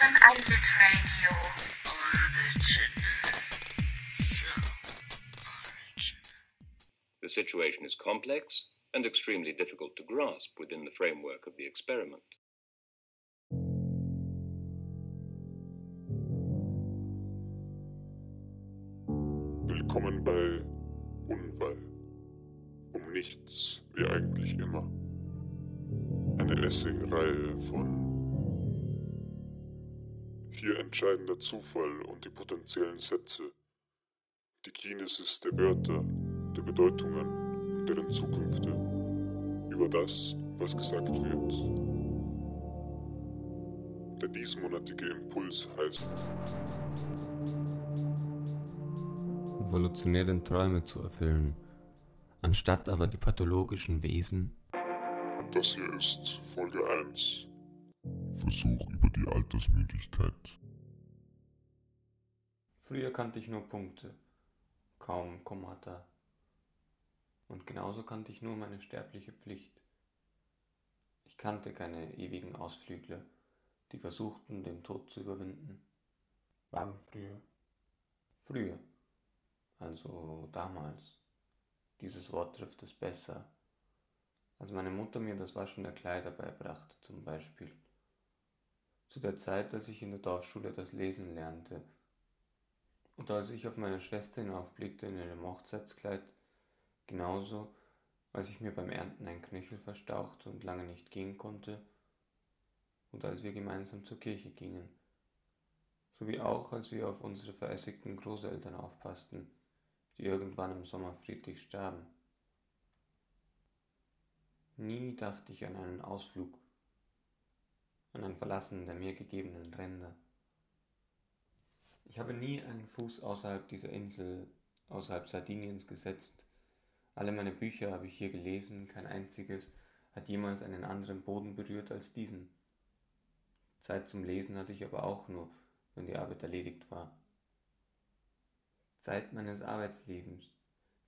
hören Einlit Radio. The situation is complex and extremely difficult to grasp within the framework of the experiment. Willkommen bei Unweil. Um nichts, wie eigentlich immer. Eine Essay-Reihe von hier entscheidender Zufall und die potenziellen Sätze, die Kinesis der Wörter, der Bedeutungen und deren Zukünfte, über das, was gesagt wird. Der diesmonatige Impuls heißt evolutionären Träume zu erfüllen, anstatt aber die pathologischen Wesen Das hier ist Folge 1. Versuch über die Altersmüdigkeit. Früher kannte ich nur Punkte, kaum Kommata. Und genauso kannte ich nur meine sterbliche Pflicht. Ich kannte keine ewigen Ausflügler, die versuchten, den Tod zu überwinden. Wann früher? Früher, also damals. Dieses Wort trifft es besser, als meine Mutter mir das Waschen der Kleider beibrachte zum Beispiel. Zu der Zeit, als ich in der Dorfschule das Lesen lernte und als ich auf meine Schwester hinaufblickte in ihrem Hochzeitskleid, genauso als ich mir beim Ernten ein Knöchel verstauchte und lange nicht gehen konnte, und als wir gemeinsam zur Kirche gingen, sowie auch als wir auf unsere verässigten Großeltern aufpassten, die irgendwann im Sommer friedlich starben. Nie dachte ich an einen Ausflug, an ein Verlassen der mir gegebenen Ränder. Ich habe nie einen Fuß außerhalb dieser Insel, außerhalb Sardiniens gesetzt. Alle meine Bücher habe ich hier gelesen, kein einziges hat jemals einen anderen Boden berührt als diesen. Zeit zum Lesen hatte ich aber auch nur, wenn die Arbeit erledigt war. Zeit meines Arbeitslebens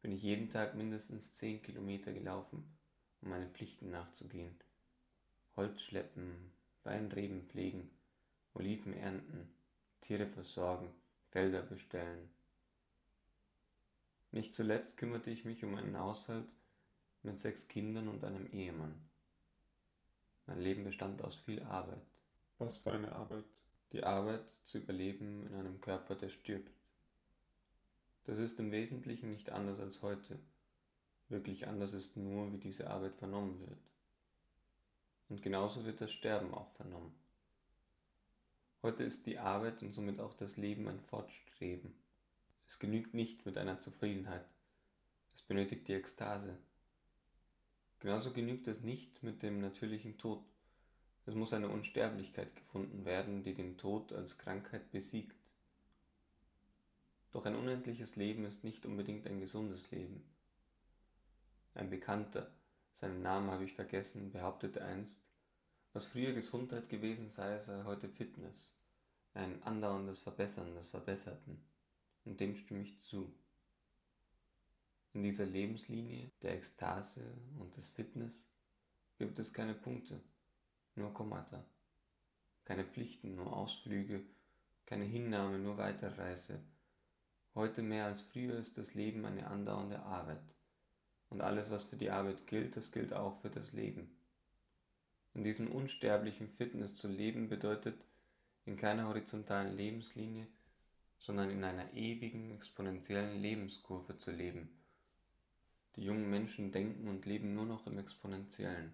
bin ich jeden Tag mindestens zehn Kilometer gelaufen, um meinen Pflichten nachzugehen. Holz schleppen, Weinreben pflegen, Oliven ernten, Tiere versorgen, Felder bestellen. Nicht zuletzt kümmerte ich mich um einen Haushalt mit sechs Kindern und einem Ehemann. Mein Leben bestand aus viel Arbeit. Was für eine Arbeit? Die Arbeit zu überleben in einem Körper, der stirbt. Das ist im Wesentlichen nicht anders als heute. Wirklich anders ist nur, wie diese Arbeit vernommen wird. Und genauso wird das Sterben auch vernommen. Heute ist die Arbeit und somit auch das Leben ein Fortstreben. Es genügt nicht mit einer Zufriedenheit. Es benötigt die Ekstase. Genauso genügt es nicht mit dem natürlichen Tod. Es muss eine Unsterblichkeit gefunden werden, die den Tod als Krankheit besiegt. Doch ein unendliches Leben ist nicht unbedingt ein gesundes Leben. Ein Bekannter, seinen Namen habe ich vergessen, behauptete einst, was früher Gesundheit gewesen sei, sei heute Fitness, ein andauerndes Verbessern des Verbesserten. Und dem stimme ich zu. In dieser Lebenslinie der Ekstase und des Fitness gibt es keine Punkte, nur Kommata. Keine Pflichten, nur Ausflüge, keine Hinnahme, nur Weiterreise. Heute mehr als früher ist das Leben eine andauernde Arbeit. Und alles, was für die Arbeit gilt, das gilt auch für das Leben. In diesem unsterblichen Fitness zu leben bedeutet, in keiner horizontalen Lebenslinie, sondern in einer ewigen, exponentiellen Lebenskurve zu leben. Die jungen Menschen denken und leben nur noch im Exponentiellen.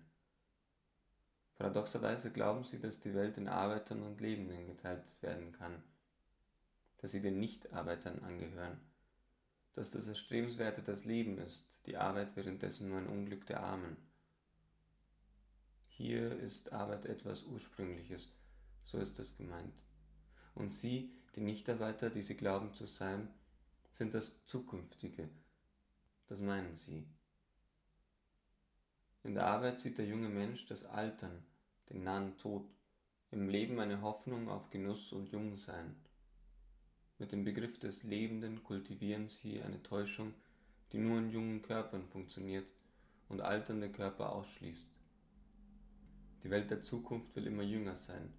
Paradoxerweise glauben sie, dass die Welt in Arbeitern und Lebenden geteilt werden kann, dass sie den Nichtarbeitern angehören, dass das Erstrebenswerte das Leben ist, die Arbeit währenddessen nur ein Unglück der Armen. Hier ist Arbeit etwas Ursprüngliches, so ist es gemeint. Und sie, die Nichtarbeiter, die sie glauben zu sein, sind das Zukünftige, das meinen sie. In der Arbeit sieht der junge Mensch das Altern, den nahen Tod, im Leben eine Hoffnung auf Genuss und Jungsein. Mit dem Begriff des Lebenden kultivieren sie eine Täuschung, die nur in jungen Körpern funktioniert und alternde Körper ausschließt. Die Welt der Zukunft will immer jünger sein,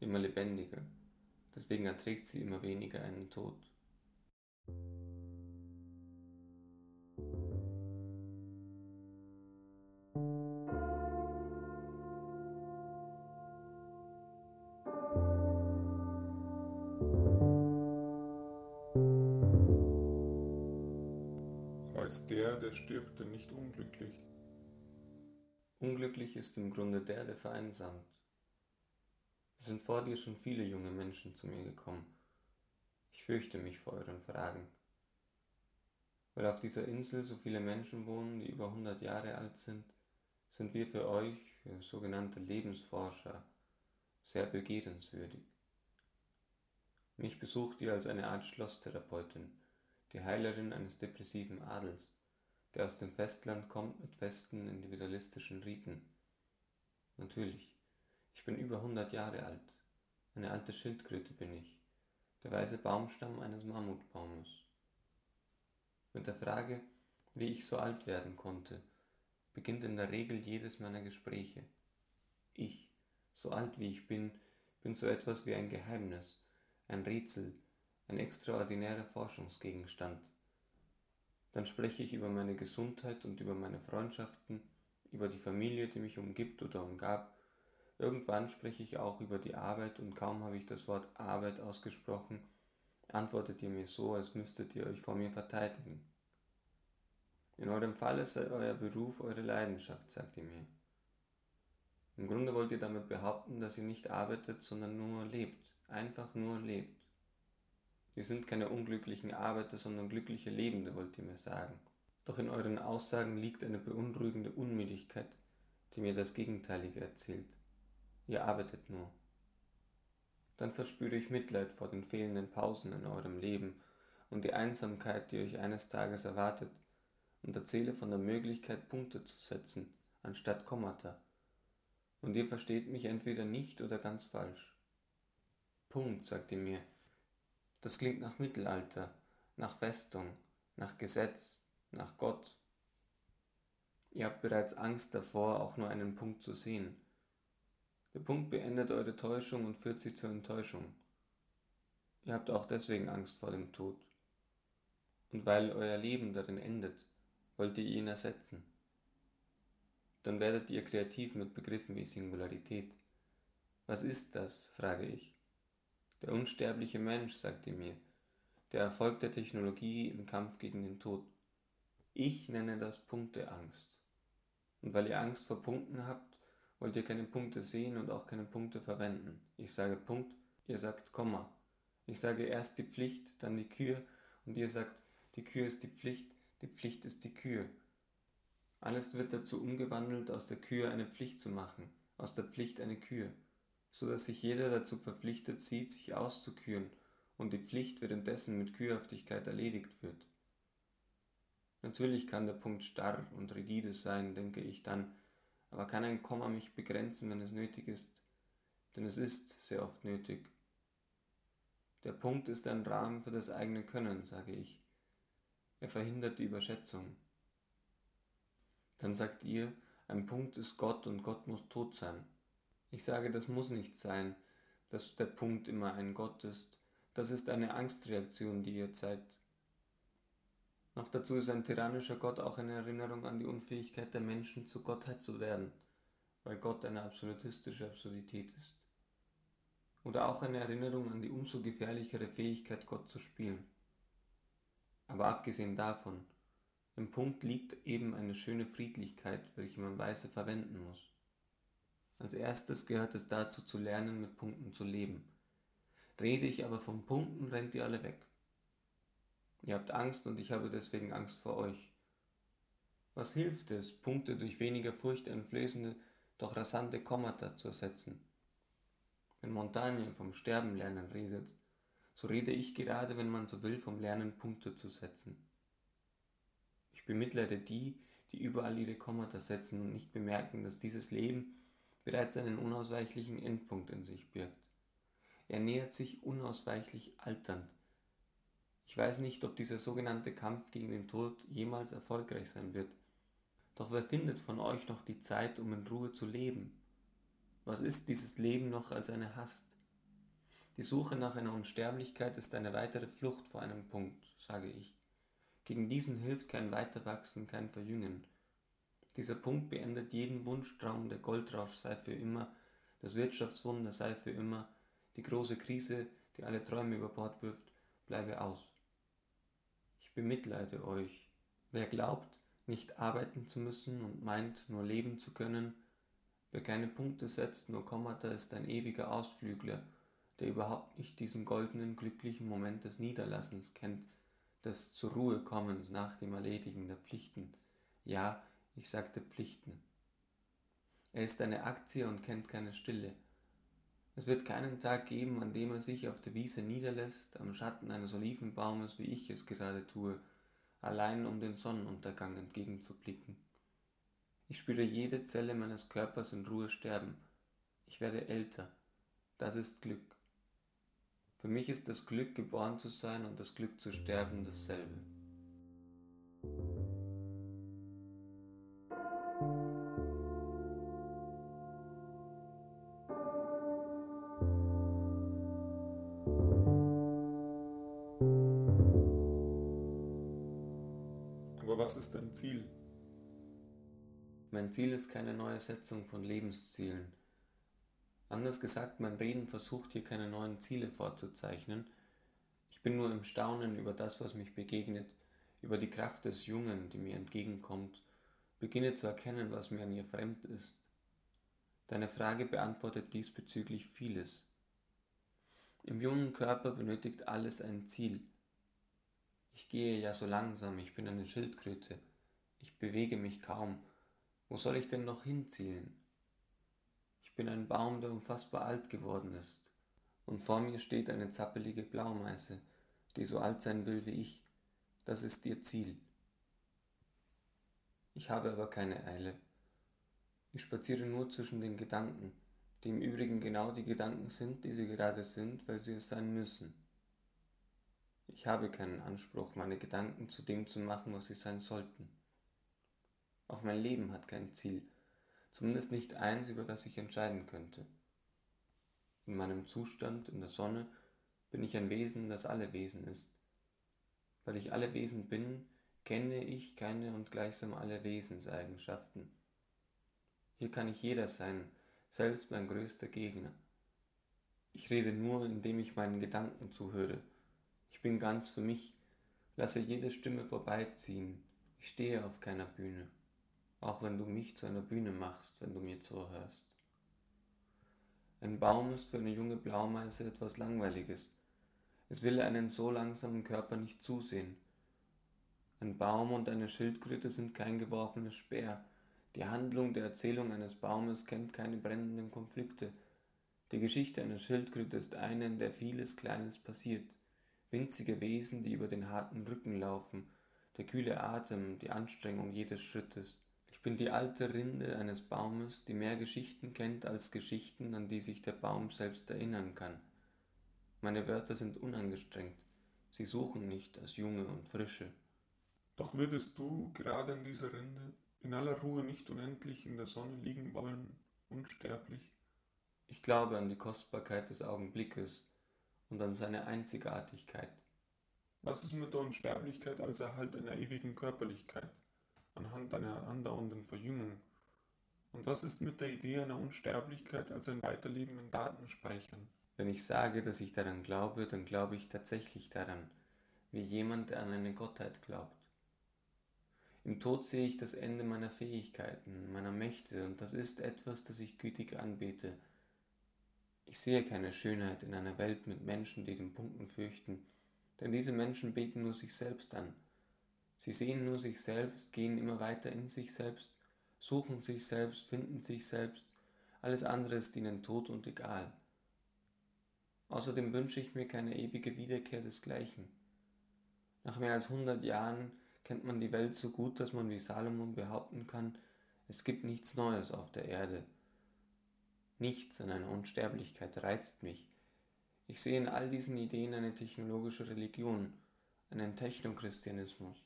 immer lebendiger, deswegen erträgt sie immer weniger einen Tod. Heißt der, der stirbt, denn nicht unglücklich? Unglücklich ist im Grunde der, der vereinsamt. Es sind vor dir schon viele junge Menschen zu mir gekommen. Ich fürchte mich vor euren Fragen. Weil auf dieser Insel so viele Menschen wohnen, die über 100 Jahre alt sind, sind wir für euch, für sogenannte Lebensforscher, sehr begehrenswürdig. Mich besucht ihr als eine Art Schlosstherapeutin, die Heilerin eines depressiven Adels, der aus dem Festland kommt mit festen individualistischen Riten. Natürlich, ich bin über 100 Jahre alt, eine alte Schildkröte bin ich, der weiße Baumstamm eines Mammutbaumes. Mit der Frage, wie ich so alt werden konnte, beginnt in der Regel jedes meiner Gespräche. Ich, so alt wie ich bin, bin so etwas wie ein Geheimnis, ein Rätsel, ein extraordinärer Forschungsgegenstand. Dann spreche ich über meine Gesundheit und über meine Freundschaften, über die Familie, die mich umgibt oder umgab. Irgendwann spreche ich auch über die Arbeit und kaum habe ich das Wort Arbeit ausgesprochen, antwortet ihr mir so, als müsstet ihr euch vor mir verteidigen. In eurem Falle sei euer Beruf eure Leidenschaft, sagt ihr mir. Im Grunde wollt ihr damit behaupten, dass ihr nicht arbeitet, sondern nur lebt, einfach nur lebt. Wir sind keine unglücklichen Arbeiter, sondern glückliche Lebende, wollt ihr mir sagen. Doch in euren Aussagen liegt eine beunruhigende Unmüdigkeit, die mir das Gegenteilige erzählt. Ihr arbeitet nur. Dann verspüre ich Mitleid vor den fehlenden Pausen in eurem Leben und die Einsamkeit, die euch eines Tages erwartet, und erzähle von der Möglichkeit, Punkte zu setzen, anstatt Kommata. Und ihr versteht mich entweder nicht oder ganz falsch. Punkt, sagt ihr mir, das klingt nach Mittelalter, nach Festung, nach Gesetz, nach Gott. Ihr habt bereits Angst davor, auch nur einen Punkt zu sehen. Der Punkt beendet eure Täuschung und führt sie zur Enttäuschung. Ihr habt auch deswegen Angst vor dem Tod. Und weil euer Leben darin endet, wollt ihr ihn ersetzen. Dann werdet ihr kreativ mit Begriffen wie Singularität. Was ist das? frage ich. Der unsterbliche Mensch, sagt ihr mir, der Erfolg der Technologie im Kampf gegen den Tod. Ich nenne das Punkteangst. Und weil ihr Angst vor Punkten habt, wollt ihr keine Punkte sehen und auch keine Punkte verwenden. Ich sage Punkt, ihr sagt Komma. Ich sage erst die Pflicht, dann die Kür und ihr sagt, die Kür ist die Pflicht, die Pflicht ist die Kür. Alles wird dazu umgewandelt, aus der Kür eine Pflicht zu machen, aus der Pflicht eine Kür so dass sich jeder dazu verpflichtet sieht, sich auszuküren und die Pflicht währenddessen mit Kühlhaftigkeit erledigt wird. Natürlich kann der Punkt starr und rigide sein, denke ich dann, aber kann ein Komma mich begrenzen, wenn es nötig ist? Denn es ist sehr oft nötig. Der Punkt ist ein Rahmen für das eigene Können, sage ich. Er verhindert die Überschätzung. Dann sagt ihr, ein Punkt ist Gott und Gott muss tot sein. Ich sage, das muss nicht sein, dass der Punkt immer ein Gott ist. Das ist eine Angstreaktion, die ihr zeigt. Noch dazu ist ein tyrannischer Gott auch eine Erinnerung an die Unfähigkeit der Menschen, zu Gottheit zu werden, weil Gott eine absolutistische Absurdität ist. Oder auch eine Erinnerung an die umso gefährlichere Fähigkeit, Gott zu spielen. Aber abgesehen davon, im Punkt liegt eben eine schöne Friedlichkeit, welche man weise verwenden muss. Als erstes gehört es dazu zu lernen, mit Punkten zu leben. Rede ich aber von Punkten, rennt ihr alle weg. Ihr habt Angst und ich habe deswegen Angst vor euch. Was hilft es, Punkte durch weniger furchteinflößende, doch rasante Kommata zu ersetzen? Wenn Montaigne vom Sterben lernen redet, so rede ich gerade, wenn man so will, vom Lernen Punkte zu setzen. Ich bemitleide die, die überall ihre Kommata setzen und nicht bemerken, dass dieses Leben bereits einen unausweichlichen Endpunkt in sich birgt. Er nähert sich unausweichlich alternd. Ich weiß nicht, ob dieser sogenannte Kampf gegen den Tod jemals erfolgreich sein wird. Doch wer findet von euch noch die Zeit, um in Ruhe zu leben? Was ist dieses Leben noch als eine Hast, Die Suche nach einer Unsterblichkeit ist eine weitere Flucht vor einem Punkt, sage ich. Gegen diesen hilft kein Weiterwachsen, kein Verjüngen. Dieser Punkt beendet jeden Wunschtraum, der Goldrausch sei für immer, das Wirtschaftswunder sei für immer, die große Krise, die alle Träume über Bord wirft, bleibe aus. Ich bemitleide euch. Wer glaubt, nicht arbeiten zu müssen und meint, nur leben zu können, wer keine Punkte setzt, nur Kommata, ist ein ewiger Ausflügler, der überhaupt nicht diesen goldenen, glücklichen Moment des Niederlassens kennt, des zur Ruhe kommens nach dem Erledigen der Pflichten. Ja, ich sagte Pflichten. Er ist eine Aktie und kennt keine Stille. Es wird keinen Tag geben, an dem er sich auf der Wiese niederlässt, am Schatten eines Olivenbaumes, wie ich es gerade tue, allein um den Sonnenuntergang entgegenzublicken. Ich spüre jede Zelle meines Körpers in Ruhe sterben. Ich werde älter. Das ist Glück. Für mich ist das Glück, geboren zu sein und das Glück zu sterben dasselbe. Was ist dein Ziel? Mein Ziel ist keine neue Setzung von Lebenszielen. Anders gesagt, mein Reden versucht hier keine neuen Ziele vorzuzeichnen. Ich bin nur im Staunen über das, was mich begegnet, über die Kraft des Jungen, die mir entgegenkommt, beginne zu erkennen, was mir an ihr fremd ist. Deine Frage beantwortet diesbezüglich vieles. Im jungen Körper benötigt alles ein Ziel. Ich gehe ja so langsam, ich bin eine Schildkröte, ich bewege mich kaum. Wo soll ich denn noch hinzielen? Ich bin ein Baum, der unfassbar alt geworden ist, und vor mir steht eine zappelige Blaumeise, die so alt sein will wie ich. Das ist ihr Ziel. Ich habe aber keine Eile. Ich spaziere nur zwischen den Gedanken, die im Übrigen genau die Gedanken sind, die sie gerade sind, weil sie es sein müssen. Ich habe keinen Anspruch, meine Gedanken zu dem zu machen, was sie sein sollten. Auch mein Leben hat kein Ziel, zumindest nicht eins, über das ich entscheiden könnte. In meinem Zustand in der Sonne bin ich ein Wesen, das alle Wesen ist. Weil ich alle Wesen bin, kenne ich keine und gleichsam alle Wesenseigenschaften. Hier kann ich jeder sein, selbst mein größter Gegner. Ich rede nur, indem ich meinen Gedanken zuhöre, ich bin ganz für mich, lasse jede Stimme vorbeiziehen. Ich stehe auf keiner Bühne, auch wenn du mich zu einer Bühne machst, wenn du mir zuhörst. Ein Baum ist für eine junge Blaumeise etwas Langweiliges. Es will einen so langsamen Körper nicht zusehen. Ein Baum und eine Schildkröte sind kein geworfenes Speer. Die Handlung der Erzählung eines Baumes kennt keine brennenden Konflikte. Die Geschichte einer Schildkröte ist eine, in der vieles Kleines passiert winzige Wesen, die über den harten Rücken laufen, der kühle Atem, die Anstrengung jedes Schrittes. Ich bin die alte Rinde eines Baumes, die mehr Geschichten kennt als Geschichten, an die sich der Baum selbst erinnern kann. Meine Wörter sind unangestrengt, sie suchen nicht das Junge und Frische. Doch würdest du, gerade in dieser Rinde, in aller Ruhe nicht unendlich in der Sonne liegen wollen, unsterblich? Ich glaube an die Kostbarkeit des Augenblickes, und an seine Einzigartigkeit. Was ist mit der Unsterblichkeit als Erhalt einer ewigen Körperlichkeit, anhand einer andauernden Verjüngung? Und was ist mit der Idee einer Unsterblichkeit als ein Weiterleben in Datenspeichern? Wenn ich sage, dass ich daran glaube, dann glaube ich tatsächlich daran, wie jemand, der an eine Gottheit glaubt. Im Tod sehe ich das Ende meiner Fähigkeiten, meiner Mächte, und das ist etwas, das ich gütig anbete, ich sehe keine Schönheit in einer Welt mit Menschen, die den Punkten fürchten, denn diese Menschen beten nur sich selbst an. Sie sehen nur sich selbst, gehen immer weiter in sich selbst, suchen sich selbst, finden sich selbst, alles andere ist ihnen tot und egal. Außerdem wünsche ich mir keine ewige Wiederkehr desgleichen. Nach mehr als hundert Jahren kennt man die Welt so gut, dass man wie Salomon behaupten kann, es gibt nichts Neues auf der Erde, Nichts an einer Unsterblichkeit reizt mich. Ich sehe in all diesen Ideen eine technologische Religion, einen Technochristianismus.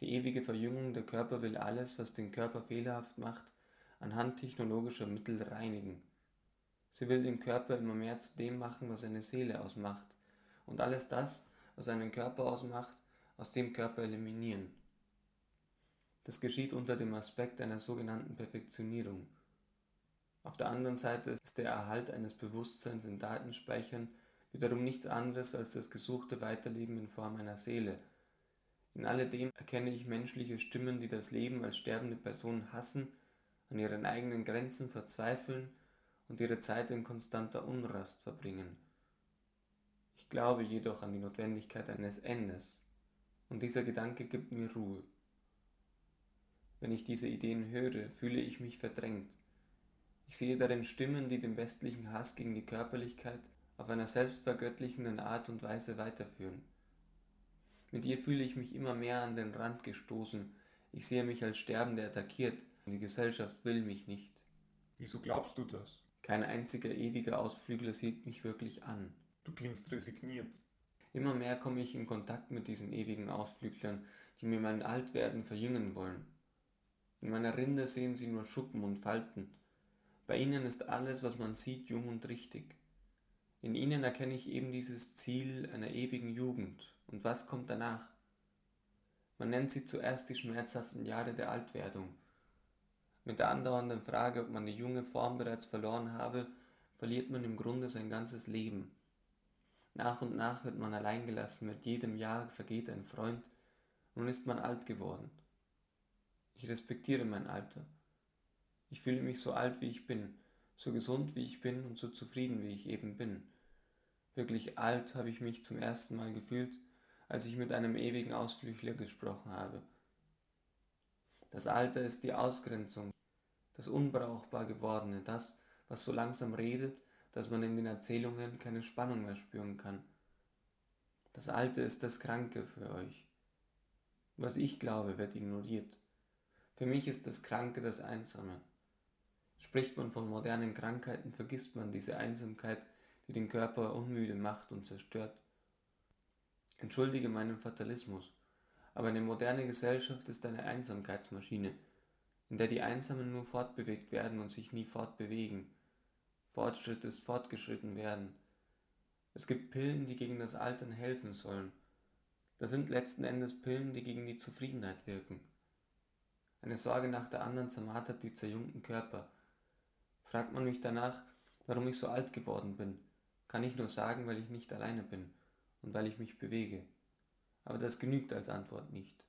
Die ewige Verjüngung der Körper will alles, was den Körper fehlerhaft macht, anhand technologischer Mittel reinigen. Sie will den Körper immer mehr zu dem machen, was eine Seele ausmacht, und alles das, was einen Körper ausmacht, aus dem Körper eliminieren. Das geschieht unter dem Aspekt einer sogenannten Perfektionierung. Auf der anderen Seite ist der Erhalt eines Bewusstseins in Datenspeichern wiederum nichts anderes als das gesuchte Weiterleben in Form einer Seele. In alledem erkenne ich menschliche Stimmen, die das Leben als sterbende Person hassen, an ihren eigenen Grenzen verzweifeln und ihre Zeit in konstanter Unrast verbringen. Ich glaube jedoch an die Notwendigkeit eines Endes, und dieser Gedanke gibt mir Ruhe. Wenn ich diese Ideen höre, fühle ich mich verdrängt. Ich sehe darin Stimmen, die den westlichen Hass gegen die Körperlichkeit auf einer selbstvergöttlichenden Art und Weise weiterführen. Mit ihr fühle ich mich immer mehr an den Rand gestoßen, ich sehe mich als Sterbende attackiert, die Gesellschaft will mich nicht. Wieso glaubst du das? Kein einziger ewiger Ausflügler sieht mich wirklich an. Du klingst resigniert. Immer mehr komme ich in Kontakt mit diesen ewigen Ausflüglern, die mir mein Altwerden verjüngen wollen. In meiner Rinde sehen sie nur Schuppen und Falten. Bei ihnen ist alles, was man sieht, jung und richtig. In ihnen erkenne ich eben dieses Ziel einer ewigen Jugend. Und was kommt danach? Man nennt sie zuerst die schmerzhaften Jahre der Altwerdung. Mit der andauernden Frage, ob man die junge Form bereits verloren habe, verliert man im Grunde sein ganzes Leben. Nach und nach wird man allein gelassen, mit jedem Jahr vergeht ein Freund, nun ist man alt geworden. Ich respektiere mein Alter. Ich fühle mich so alt, wie ich bin, so gesund, wie ich bin und so zufrieden, wie ich eben bin. Wirklich alt habe ich mich zum ersten Mal gefühlt, als ich mit einem ewigen Ausflüchtler gesprochen habe. Das Alter ist die Ausgrenzung, das Unbrauchbar gewordene, das, was so langsam redet, dass man in den Erzählungen keine Spannung mehr spüren kann. Das Alte ist das Kranke für euch. Was ich glaube, wird ignoriert. Für mich ist das Kranke das Einsame. Spricht man von modernen Krankheiten, vergisst man diese Einsamkeit, die den Körper unmüde macht und zerstört. Entschuldige meinen Fatalismus, aber eine moderne Gesellschaft ist eine Einsamkeitsmaschine, in der die Einsamen nur fortbewegt werden und sich nie fortbewegen. Fortschritt ist fortgeschritten werden. Es gibt Pillen, die gegen das Altern helfen sollen. Das sind letzten Endes Pillen, die gegen die Zufriedenheit wirken. Eine Sorge nach der anderen zermartert die zerjungten Körper. Fragt man mich danach, warum ich so alt geworden bin, kann ich nur sagen, weil ich nicht alleine bin und weil ich mich bewege. Aber das genügt als Antwort nicht.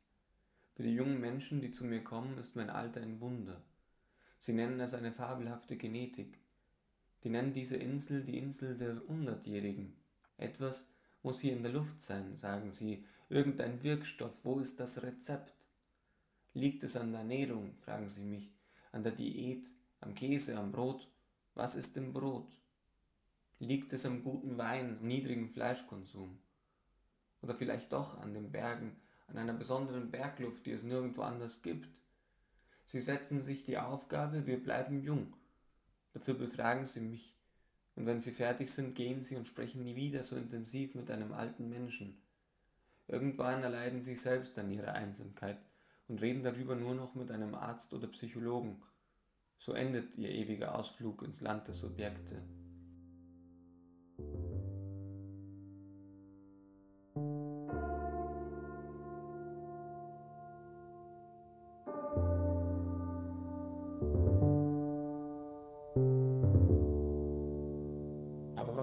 Für die jungen Menschen, die zu mir kommen, ist mein Alter ein Wunder. Sie nennen es eine fabelhafte Genetik, die nennen diese Insel die Insel der Hundertjährigen. Etwas muss hier in der Luft sein, sagen sie. Irgendein Wirkstoff. Wo ist das Rezept? Liegt es an der Ernährung, fragen sie mich, an der Diät, am Käse, am Brot? Was ist im Brot? Liegt es am guten Wein, am niedrigen Fleischkonsum? Oder vielleicht doch an den Bergen, an einer besonderen Bergluft, die es nirgendwo anders gibt? Sie setzen sich die Aufgabe, wir bleiben jung Dafür befragen sie mich. Und wenn sie fertig sind, gehen sie und sprechen nie wieder so intensiv mit einem alten Menschen. Irgendwann erleiden sie selbst an ihrer Einsamkeit und reden darüber nur noch mit einem Arzt oder Psychologen. So endet ihr ewiger Ausflug ins Land der Subjekte.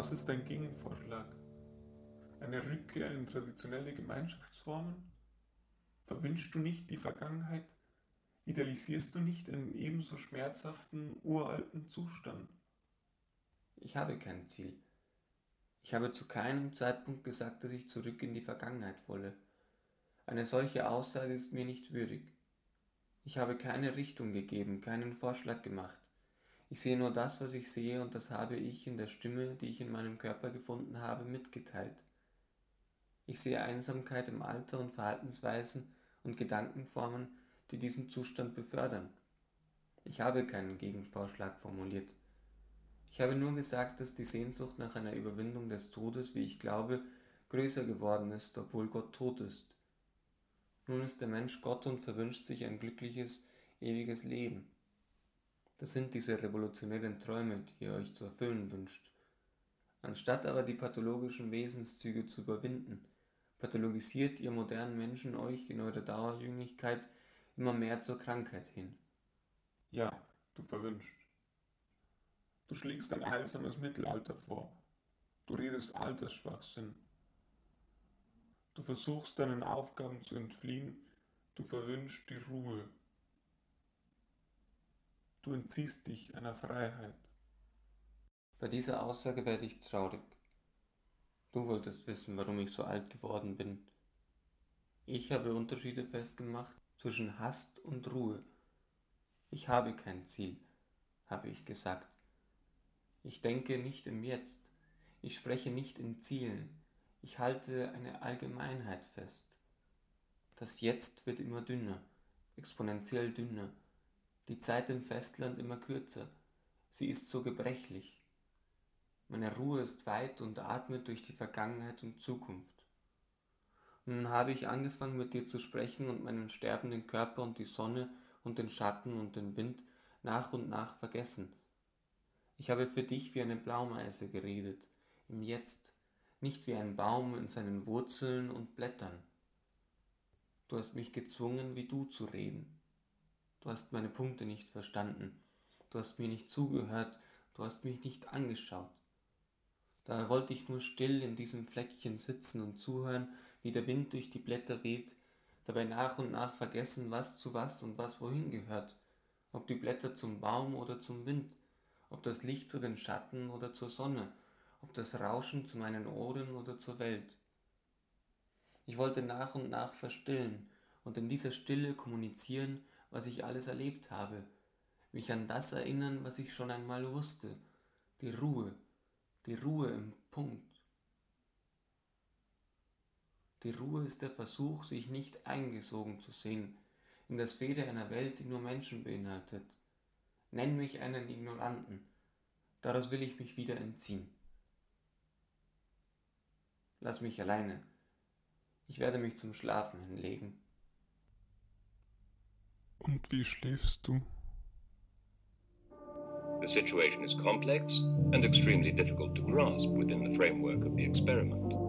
Was ist dein Gegenvorschlag? Eine Rückkehr in traditionelle Gemeinschaftsformen? Verwünschst du nicht die Vergangenheit? Idealisierst du nicht einen ebenso schmerzhaften, uralten Zustand? Ich habe kein Ziel. Ich habe zu keinem Zeitpunkt gesagt, dass ich zurück in die Vergangenheit wolle. Eine solche Aussage ist mir nicht würdig. Ich habe keine Richtung gegeben, keinen Vorschlag gemacht. Ich sehe nur das, was ich sehe, und das habe ich in der Stimme, die ich in meinem Körper gefunden habe, mitgeteilt. Ich sehe Einsamkeit im Alter und Verhaltensweisen und Gedankenformen, die diesen Zustand befördern. Ich habe keinen Gegenvorschlag formuliert. Ich habe nur gesagt, dass die Sehnsucht nach einer Überwindung des Todes, wie ich glaube, größer geworden ist, obwohl Gott tot ist. Nun ist der Mensch Gott und verwünscht sich ein glückliches, ewiges Leben. Das sind diese revolutionären Träume, die ihr euch zu erfüllen wünscht. Anstatt aber die pathologischen Wesenszüge zu überwinden, pathologisiert ihr modernen Menschen euch in eurer Dauerjünglichkeit immer mehr zur Krankheit hin. Ja, du verwünscht. Du schlägst ein heilsames Mittelalter vor. Du redest Altersschwachsinn. Du versuchst deinen Aufgaben zu entfliehen. Du verwünschst die Ruhe. Du entziehst dich einer Freiheit. Bei dieser Aussage werde ich traurig. Du wolltest wissen, warum ich so alt geworden bin. Ich habe Unterschiede festgemacht zwischen Hast und Ruhe. Ich habe kein Ziel, habe ich gesagt. Ich denke nicht im Jetzt. Ich spreche nicht in Zielen. Ich halte eine Allgemeinheit fest. Das Jetzt wird immer dünner, exponentiell dünner. Die Zeit im Festland immer kürzer. Sie ist so gebrechlich. Meine Ruhe ist weit und atmet durch die Vergangenheit und Zukunft. Nun habe ich angefangen mit dir zu sprechen und meinen sterbenden Körper und die Sonne und den Schatten und den Wind nach und nach vergessen. Ich habe für dich wie eine Blaumeise geredet, im Jetzt, nicht wie ein Baum in seinen Wurzeln und Blättern. Du hast mich gezwungen, wie du zu reden. Du hast meine Punkte nicht verstanden. Du hast mir nicht zugehört. Du hast mich nicht angeschaut. Da wollte ich nur still in diesem Fleckchen sitzen und zuhören, wie der Wind durch die Blätter weht, dabei nach und nach vergessen, was zu was und was wohin gehört, ob die Blätter zum Baum oder zum Wind, ob das Licht zu den Schatten oder zur Sonne, ob das Rauschen zu meinen Ohren oder zur Welt. Ich wollte nach und nach verstillen und in dieser Stille kommunizieren, was ich alles erlebt habe, mich an das erinnern, was ich schon einmal wusste, die Ruhe, die Ruhe im Punkt. Die Ruhe ist der Versuch, sich nicht eingesogen zu sehen in der Sphäre einer Welt, die nur Menschen beinhaltet. Nenn mich einen Ignoranten, daraus will ich mich wieder entziehen. Lass mich alleine, ich werde mich zum Schlafen hinlegen. Und wie schläfst du? The situation is complex and extremely difficult to grasp within the framework of the experiment.